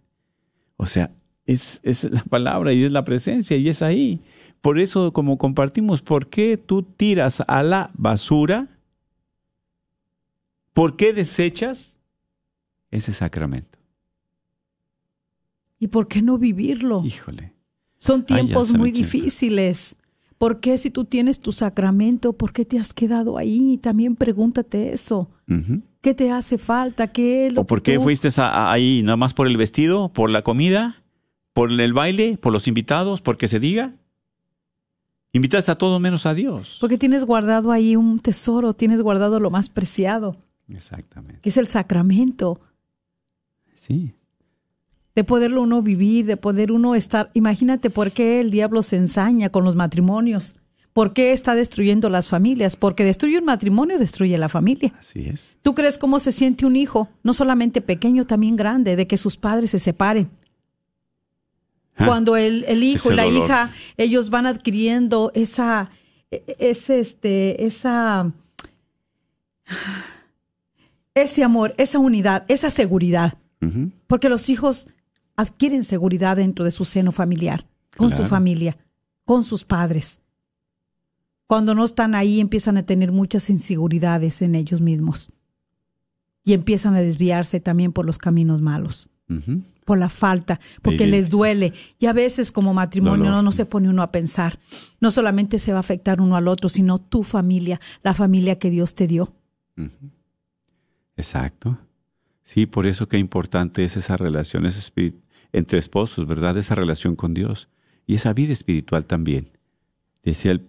O sea, es, es la palabra y es la presencia y es ahí. Por eso, como compartimos, ¿por qué tú tiras a la basura? ¿Por qué desechas ese sacramento? ¿Y por qué no vivirlo? Híjole. Son tiempos muy difíciles. ¿Por qué si tú tienes tu sacramento, por qué te has quedado ahí? También pregúntate eso. ¿Qué te hace falta? ¿Qué es lo ¿O por qué tú- fuiste ahí nada más por el vestido, por la comida, por el baile, por los invitados, porque se diga? Invitaste a todos menos a Dios. Porque tienes guardado ahí un tesoro, tienes guardado lo más preciado, Exactamente. que es el sacramento. Sí. de poderlo uno vivir, de poder uno estar. Imagínate por qué el diablo se ensaña con los matrimonios. ¿Por qué está destruyendo las familias? Porque destruye un matrimonio, destruye la familia. Así es. ¿Tú crees cómo se siente un hijo, no solamente pequeño, también grande, de que sus padres se separen? Ah, Cuando el, el hijo y la dolor. hija, ellos van adquiriendo esa, e- ese, este, esa, ese amor, esa unidad, esa seguridad. Porque los hijos adquieren seguridad dentro de su seno familiar, con su familia, con sus padres. Cuando no están ahí empiezan a tener muchas inseguridades en ellos mismos. y empiezan a desviarse también por los caminos malos, Ujú. Por la falta, porque Sí. les duele. Y a veces como matrimonio no, no se pone uno a pensar. No solamente se va a afectar uno al otro, sino tu familia, la familia que Dios te dio. Exacto. Sí, por eso qué importante es esa relación ese espíritu, entre esposos, ¿verdad? Esa relación con Dios y esa vida espiritual también. Decía el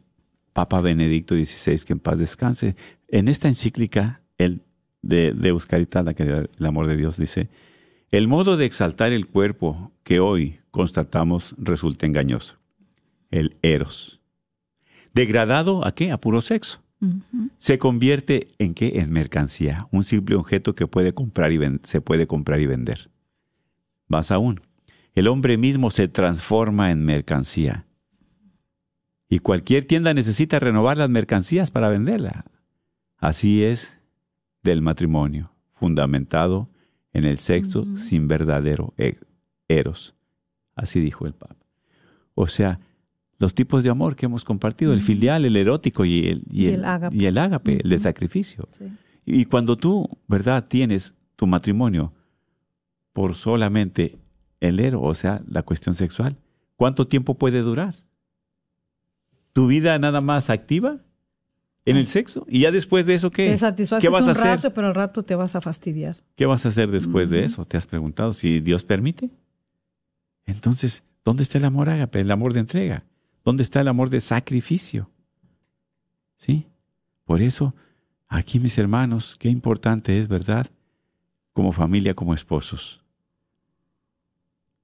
Papa Benedicto XVI, que en paz descanse, en esta encíclica el de, de Euscaritas, la que el amor de Dios, dice, el modo de exaltar el cuerpo que hoy constatamos resulta engañoso. El eros. Degradado a qué? A puro sexo se convierte en qué? En mercancía, un simple objeto que puede comprar y se puede comprar y vender. Más aún, el hombre mismo se transforma en mercancía. Y cualquier tienda necesita renovar las mercancías para venderla. Así es del matrimonio, fundamentado en el sexo sin verdadero e- eros. Así dijo el Papa. O sea, los tipos de amor que hemos compartido, el filial, el erótico y el, y Y el, el ágape. y el ágape, el de sacrificio. Y cuando tú, ¿verdad?, tienes tu matrimonio por solamente el ero, o sea, la cuestión sexual, ¿cuánto tiempo puede durar? ¿Tu vida nada más activa en el sexo? ¿Y ya después de eso qué? Te satisfaces ¿Qué vas un a hacer? rato, pero al rato te vas a fastidiar. ¿Qué vas a hacer después de Ujú. eso? ¿Te has preguntado si Dios permite? Entonces, ¿dónde está el amor ágape, el amor de entrega? ¿Dónde está el amor de sacrificio? ¿Sí? Por eso, aquí mis hermanos, qué importante es, ¿verdad? Como familia, como esposos.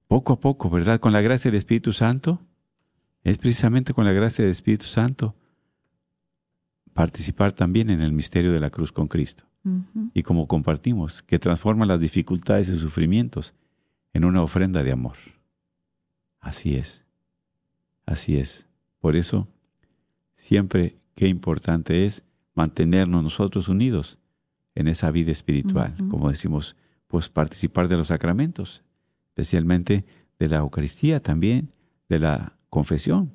Poco a poco, ¿verdad? Con la gracia del Espíritu Santo, es precisamente con la gracia del Espíritu Santo participar también en el misterio de la cruz con Cristo y como compartimos, que transforma las dificultades y sufrimientos en una ofrenda de amor. Así es, así es. Por eso, siempre qué importante es mantenernos nosotros unidos en esa vida espiritual, como decimos, pues participar de los sacramentos, especialmente de la Eucaristía también, de la confesión.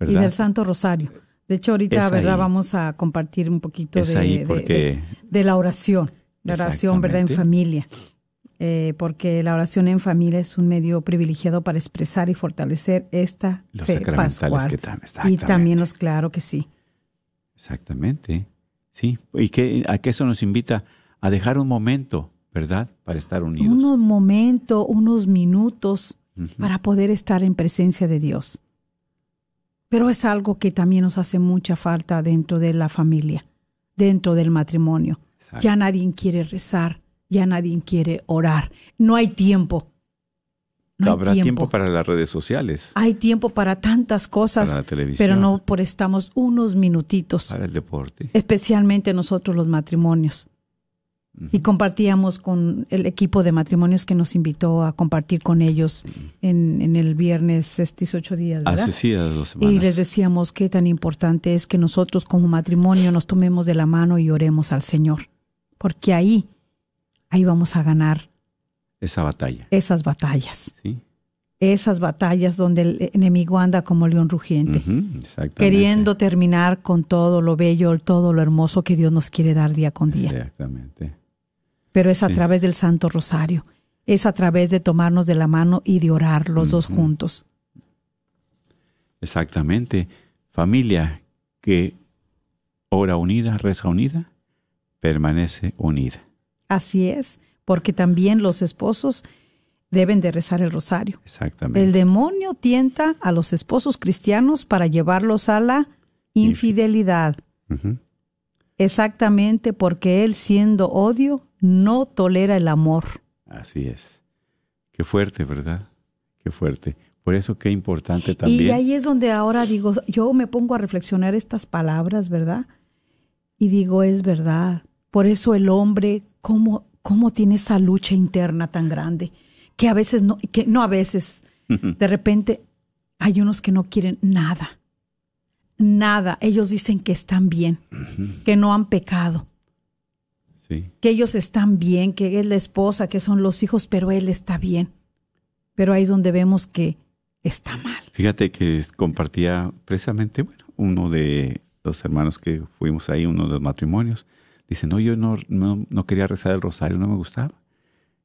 Y del Santo Rosario. De hecho, ahorita, ¿verdad? Vamos a compartir un poquito de, porque de- de la oración. La oración, ¿verdad? En familia. Eh, porque la oración en familia es un medio privilegiado para expresar y fortalecer esta los fe pascual. que tam- y también los, claro que sí. Exactamente. Sí. ¿Y que, a qué eso nos invita? A dejar un momento, ¿verdad? Para estar unidos. Unos momentos, unos minutos para poder estar en presencia de Dios. Pero es algo que también nos hace mucha falta dentro de la familia, dentro del matrimonio. Exacto. Ya nadie quiere rezar, ya nadie quiere orar. No hay tiempo. No Habrá tiempo. tiempo. para las redes sociales, Hay tiempo para tantas cosas, para la televisión, pero no por estamos unos minutitos, para el deporte. especialmente nosotros los matrimonios. Y compartíamos con el equipo de matrimonios que nos invitó a compartir con ellos en, en el viernes estos ocho días, ¿verdad? Hace sí, a las dos semanas. Y les decíamos qué tan importante es que nosotros como matrimonio nos tomemos de la mano y oremos al Señor, porque ahí, ahí vamos a ganar Esa batalla. esas batallas, ¿sí? esas batallas donde el enemigo anda como león rugiente, queriendo terminar con todo lo bello, todo lo hermoso que Dios nos quiere dar día con día. Exactamente. Pero es a Sí. través del Santo Rosario, es a través de tomarnos de la mano y de orar los dos juntos. Exactamente. Familia que ora unida, reza unida, permanece unida. Así es, porque también los esposos deben de rezar el rosario. Exactamente. El demonio tienta a los esposos cristianos para llevarlos a la infidelidad. Exactamente porque él siendo odio no tolera el amor. Así es. Qué fuerte, ¿verdad? Qué fuerte. Por eso qué importante también. Y ahí es donde ahora digo, yo me pongo a reflexionar estas palabras, ¿verdad? Y digo, es verdad. Por eso el hombre, ¿cómo, cómo tiene esa lucha interna tan grande? Que a veces no, que no a veces, de repente hay unos que no quieren nada. Nada. Ellos dicen que están bien, que no han pecado, Sí. que ellos están bien, que es la esposa, que son los hijos, pero él está bien. Pero ahí es donde vemos que está mal. Fíjate que compartía precisamente, bueno, uno de los hermanos que fuimos ahí, uno de los matrimonios, Dice, no, yo no, no, no quería rezar el rosario, no me gustaba.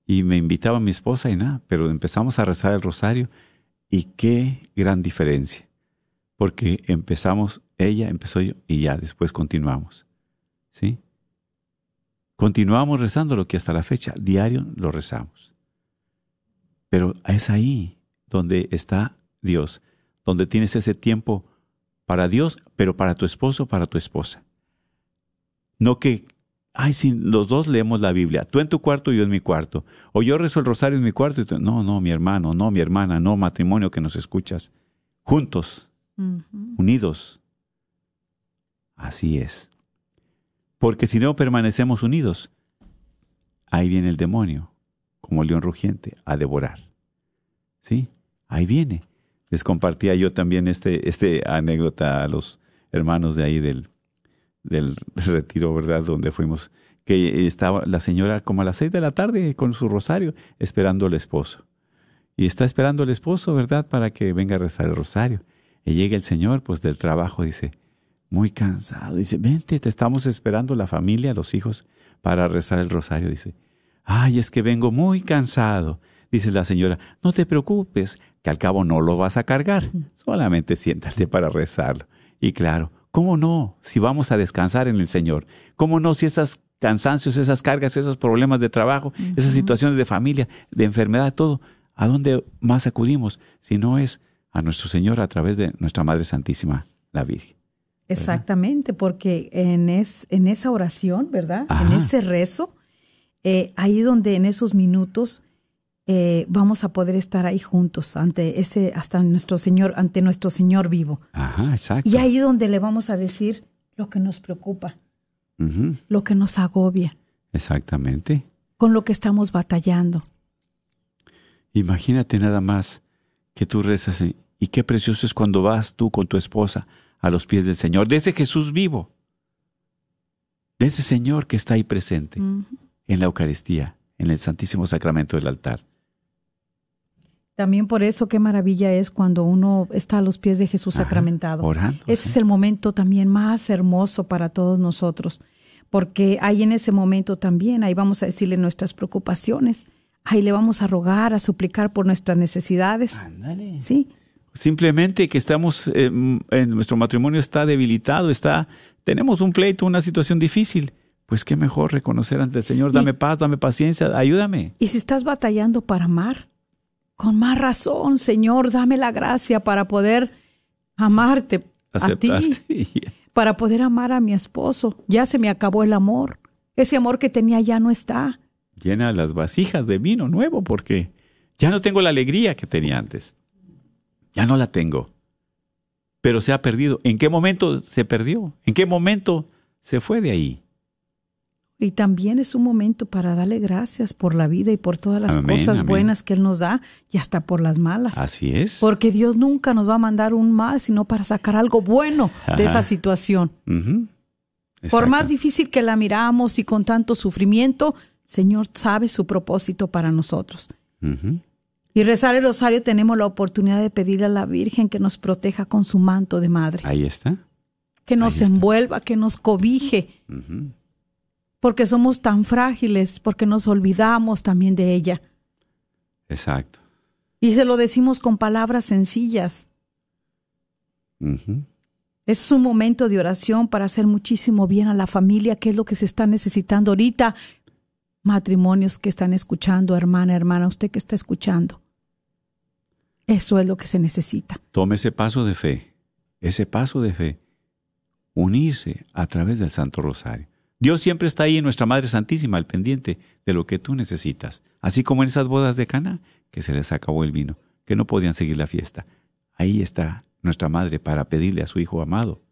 Y me invitaba mi esposa y nada, pero empezamos a rezar el rosario y qué gran diferencia. Porque empezamos, ella empezó yo y ya después continuamos. ¿Sí? Continuamos rezando lo que hasta la fecha, diario lo rezamos. Pero es ahí donde está Dios, donde tienes ese tiempo para Dios, pero para tu esposo, para tu esposa. No que, ay, si los dos leemos la Biblia, tú en tu cuarto y yo en mi cuarto, o yo rezo el rosario en mi cuarto y tú, no, no, mi hermano, no, mi hermana, no, matrimonio que nos escuchas, juntos, unidos. Así es. Porque si no permanecemos unidos, ahí viene el demonio, como león rugiente, a devorar. ¿Sí? Ahí viene. Les compartía yo también este, este anécdota a los hermanos de ahí del, del retiro, ¿verdad? Donde fuimos, que estaba la señora como a las seis de la tarde con su rosario esperando al esposo. Y está esperando al esposo, ¿verdad? Para que venga a rezar el rosario. Y llega el señor, pues del trabajo, dice, muy cansado. Dice, vente, te estamos esperando la familia, los hijos, para rezar el rosario. Dice, ay, es que vengo muy cansado. Dice la señora, no te preocupes, que al cabo no lo vas a cargar, solamente siéntate para rezarlo. Y claro, ¿cómo no? Si vamos a descansar en el Señor, ¿cómo no si esas cansancios, esas cargas, esos problemas de trabajo, esas situaciones de familia, de enfermedad, todo, ¿a dónde más acudimos? Si no es a nuestro Señor a través de nuestra Madre Santísima, la Virgen. Exactamente, porque en, es, en esa oración, ¿verdad? En ese rezo, eh, ahí donde en esos minutos eh, vamos a poder estar ahí juntos ante ese, hasta nuestro Señor, ante nuestro Señor vivo. Ajá, exacto. Y ahí donde le vamos a decir lo que nos preocupa, lo que nos agobia. Exactamente. Con lo que estamos batallando. Imagínate nada más que tú rezas y qué precioso es cuando vas tú con tu esposa a los pies del Señor, de ese Jesús vivo, de ese Señor que está ahí presente en la Eucaristía, en el Santísimo Sacramento del altar. También por eso qué maravilla es cuando uno está a los pies de Jesús sacramentado. Orando, Ese es el momento también más hermoso para todos nosotros, porque ahí en ese momento también, ahí vamos a decirle nuestras preocupaciones, ahí le vamos a rogar, a suplicar por nuestras necesidades. Ándale. Sí. Simplemente que estamos, eh, en nuestro matrimonio está debilitado, está, tenemos un pleito, una situación difícil. Pues qué mejor reconocer ante el Señor, dame paz, dame paciencia, ayúdame. Y si estás batallando para amar, con más razón, Señor, dame la gracia para poder amarte a ti, para poder amar a mi esposo. Ya se me acabó el amor. Ese amor que tenía ya no está. Llena las vasijas de vino nuevo porque ya no tengo la alegría que tenía antes. Ya no la tengo. Pero se ha perdido. ¿En qué momento se perdió? ¿En qué momento se fue de ahí? Y también es un momento para darle gracias por la vida y por todas las Amén, cosas amén. buenas que Él nos da y hasta por las malas. Así es. Porque Dios nunca nos va a mandar un mal, sino para sacar algo bueno de esa situación. Por más difícil que la miramos y con tanto sufrimiento, Señor sabe su propósito para nosotros. Y rezar el rosario tenemos la oportunidad de pedirle a la Virgen que nos proteja con su manto de madre, Ahí está. que nos está. envuelva, que nos cobije, porque somos tan frágiles, porque nos olvidamos también de ella. Exacto. Y se lo decimos con palabras sencillas. Es un momento de oración para hacer muchísimo bien a la familia, que es lo que se está necesitando ahorita. Matrimonios que están escuchando, hermana, hermana, usted que está escuchando. Eso es lo que se necesita. Tome ese paso de fe, ese paso de fe, unirse a través del Santo Rosario. Dios siempre está ahí en nuestra Madre Santísima, al pendiente de lo que tú necesitas. Así como en esas bodas de Cana, que se les acabó el vino, que no podían seguir la fiesta. Ahí está nuestra Madre para pedirle a su Hijo amado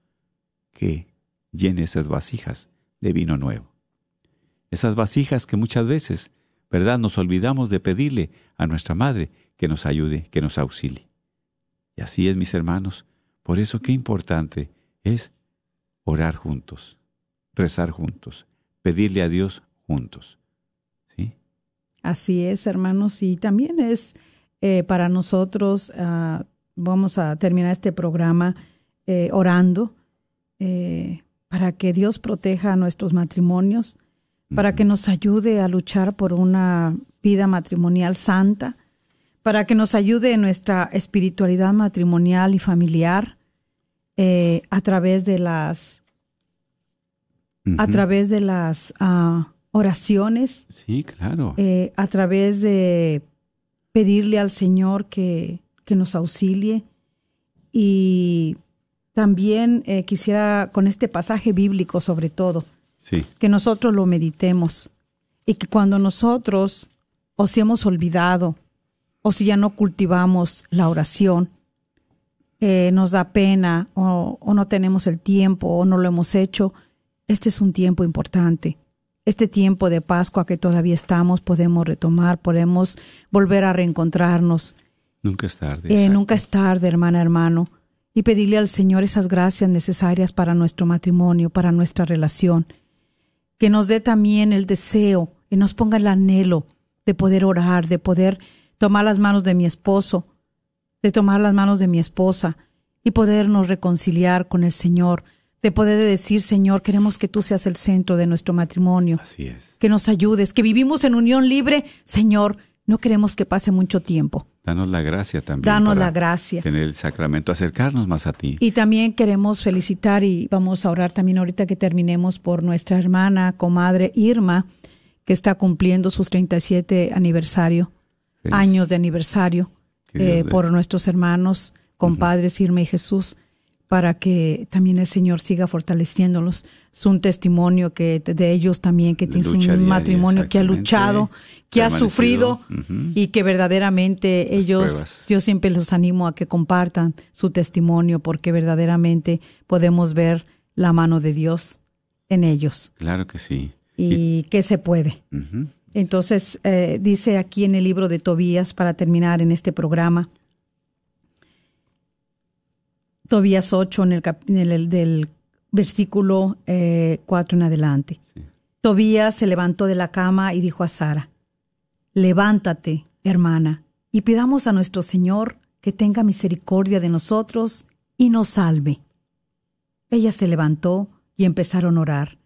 que llene esas vasijas de vino nuevo. Esas vasijas que muchas veces, ¿verdad?, nos olvidamos de pedirle a nuestra Madre que nos ayude, que nos auxilie. Y así es, mis hermanos. Por eso qué importante es orar juntos, rezar juntos, pedirle a Dios juntos. ¿Sí? Así es, hermanos, y también es eh, para nosotros, ah, vamos a terminar este programa eh, orando eh, para para que Dios proteja a nuestros matrimonios, para que nos ayude a luchar por una vida matrimonial santa, para que nos ayude en nuestra espiritualidad matrimonial y familiar eh, a través de las a través de las ah, oraciones. Sí, claro. Eh, a través de pedirle al Señor que, que nos auxilie. Y también eh, quisiera, con este pasaje bíblico sobre todo, sí. que nosotros lo meditemos y que cuando nosotros o si hemos olvidado o si ya no cultivamos la oración, eh, nos da pena o, o no tenemos el tiempo o no lo hemos hecho, este es un tiempo importante. Este tiempo de Pascua que todavía estamos, podemos retomar, podemos volver a reencontrarnos. Nunca es tarde. Eh, nunca es tarde, hermana, hermano. Y pedirle al Señor esas gracias necesarias para nuestro matrimonio, para nuestra relación. Que nos dé también el deseo y nos ponga el anhelo de poder orar, de poder tomar las manos de mi esposo, de tomar las manos de mi esposa y podernos reconciliar con el Señor, de poder decir, Señor, queremos que tú seas el centro de nuestro matrimonio, Así es. que nos ayudes, que vivimos en unión libre, Señor, no queremos que pase mucho tiempo. Danos la gracia también. Danos para la gracia. Tener el sacramento, acercarnos más a ti. Y también queremos felicitar y vamos a orar también ahorita que terminemos por nuestra hermana, comadre Irma, que está cumpliendo sus 37 aniversario, Feliz. años de aniversario, eh, por nuestros hermanos, compadres Irma y Jesús, para que también el Señor siga fortaleciéndolos. Es un testimonio que de ellos también, que De tienes un diaria, matrimonio que ha luchado, que ha sufrido y que verdaderamente Las ellos, pruebas. yo siempre los animo a que compartan su testimonio porque verdaderamente podemos ver la mano de Dios en ellos Claro que sí. y que se puede. Entonces, eh, dice aquí en el libro de Tobías, para terminar en este programa, Tobías 8, en el, cap- en el- del versículo eh, 4 en adelante. Tobías se levantó de la cama y dijo a Sara, Levántate, hermana, y pidamos a nuestro Señor que tenga misericordia de nosotros y nos salve. Ella se levantó y empezaron a orar,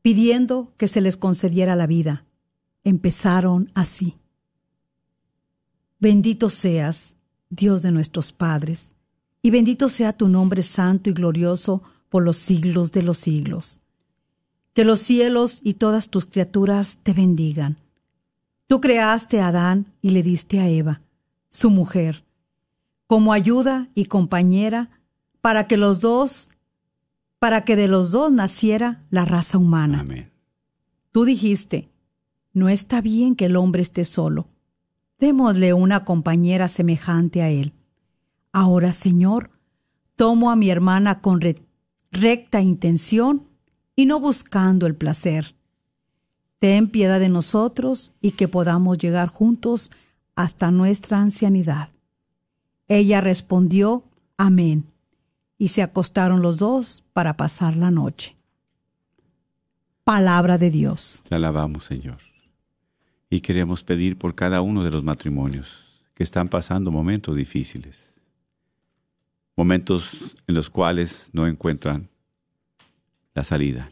pidiendo que se les concediera la vida. Empezaron así. Bendito seas, Dios de nuestros padres, y bendito sea tu nombre santo y glorioso por los siglos de los siglos. Que los cielos y todas tus criaturas te bendigan. Tú creaste a Adán y le diste a Eva, su mujer, como ayuda y compañera para que los dos, para que de los dos naciera la raza humana. Amén. Tú dijiste, no está bien que el hombre esté solo. Démosle una compañera semejante a él. Ahora, Señor, tomo a mi hermana con re- recta intención y no buscando el placer. Ten piedad de nosotros y que podamos llegar juntos hasta nuestra ancianidad. Ella respondió, Amén, y se acostaron los dos para pasar la noche. Palabra de Dios. Te alabamos, Señor. Y queremos pedir por cada uno de los matrimonios que están pasando momentos difíciles. Momentos en los cuales no encuentran la salida.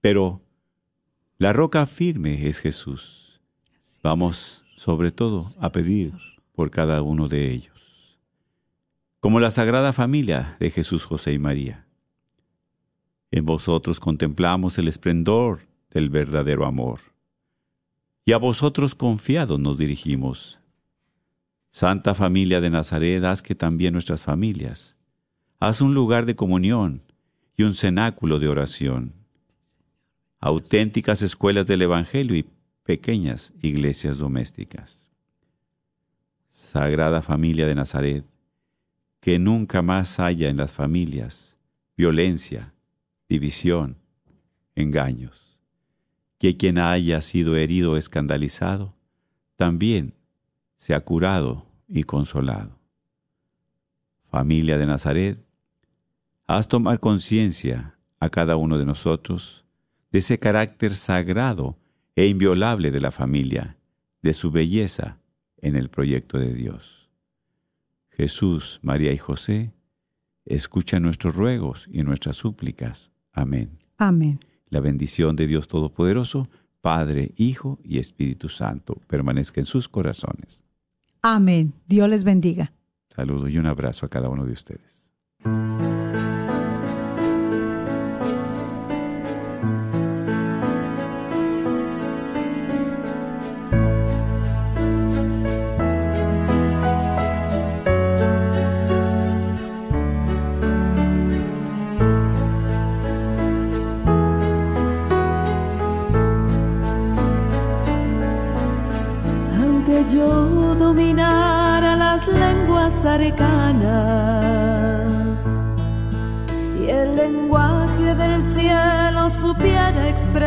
Pero la roca firme es Jesús. Vamos sobre todo a pedir por cada uno de ellos. Como la Sagrada Familia de Jesús, José y María. En vosotros contemplamos el esplendor del verdadero amor. Y a vosotros confiados nos dirigimos. Santa familia de Nazaret, haz que también nuestras familias, haz un lugar de comunión y un cenáculo de oración. Auténticas escuelas del Evangelio y pequeñas iglesias domésticas. Sagrada familia de Nazaret, que nunca más haya en las familias violencia, división, engaños. Que quien haya sido herido o escandalizado, también sea curado y consolado. Familia de Nazaret, haz tomar conciencia a cada uno de nosotros de ese carácter sagrado e inviolable de la familia, de su belleza en el proyecto de Dios. Jesús, María y José, escucha nuestros ruegos y nuestras súplicas Amén. Amén. La bendición de Dios Todopoderoso, Padre, Hijo y Espíritu Santo, permanezca en sus corazones. Amén. Dios les bendiga. Saludo y un abrazo a cada uno de ustedes.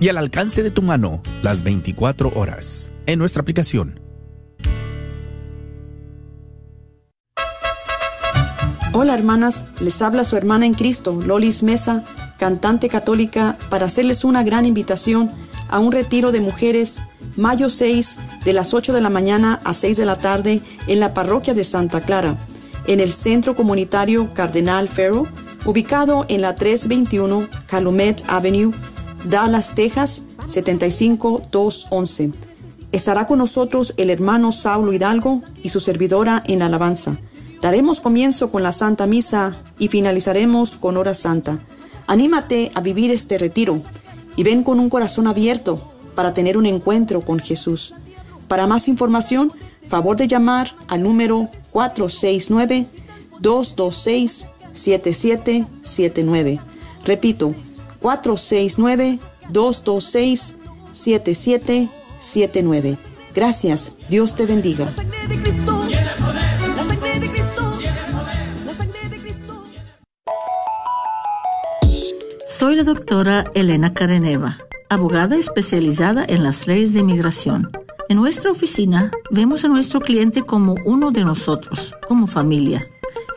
y al alcance de tu mano las 24 horas en nuestra aplicación. Hola hermanas, les habla su hermana en Cristo, Lolis Mesa, cantante católica, para hacerles una gran invitación a un retiro de mujeres mayo 6 de las 8 de la mañana a 6 de la tarde en la parroquia de Santa Clara, en el Centro Comunitario Cardenal Ferro, ubicado en la 321 Calumet Avenue, Dallas, Texas 75211. Estará con nosotros el hermano Saulo Hidalgo y su servidora en alabanza. Daremos comienzo con la Santa Misa y finalizaremos con hora santa. Anímate a vivir este retiro y ven con un corazón abierto para tener un encuentro con Jesús. Para más información, favor de llamar al número 469-226-7779. Repito, 469-226-7779. Gracias, Dios te bendiga. Soy la doctora Elena Careneva, abogada especializada en las leyes de inmigración. En nuestra oficina vemos a nuestro cliente como uno de nosotros, como familia.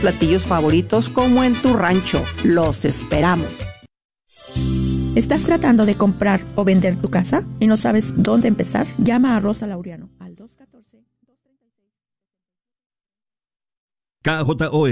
platillos favoritos como en tu rancho. Los esperamos. ¿Estás tratando de comprar o vender tu casa y no sabes dónde empezar? Llama a Rosa Laureano al 214 KJOR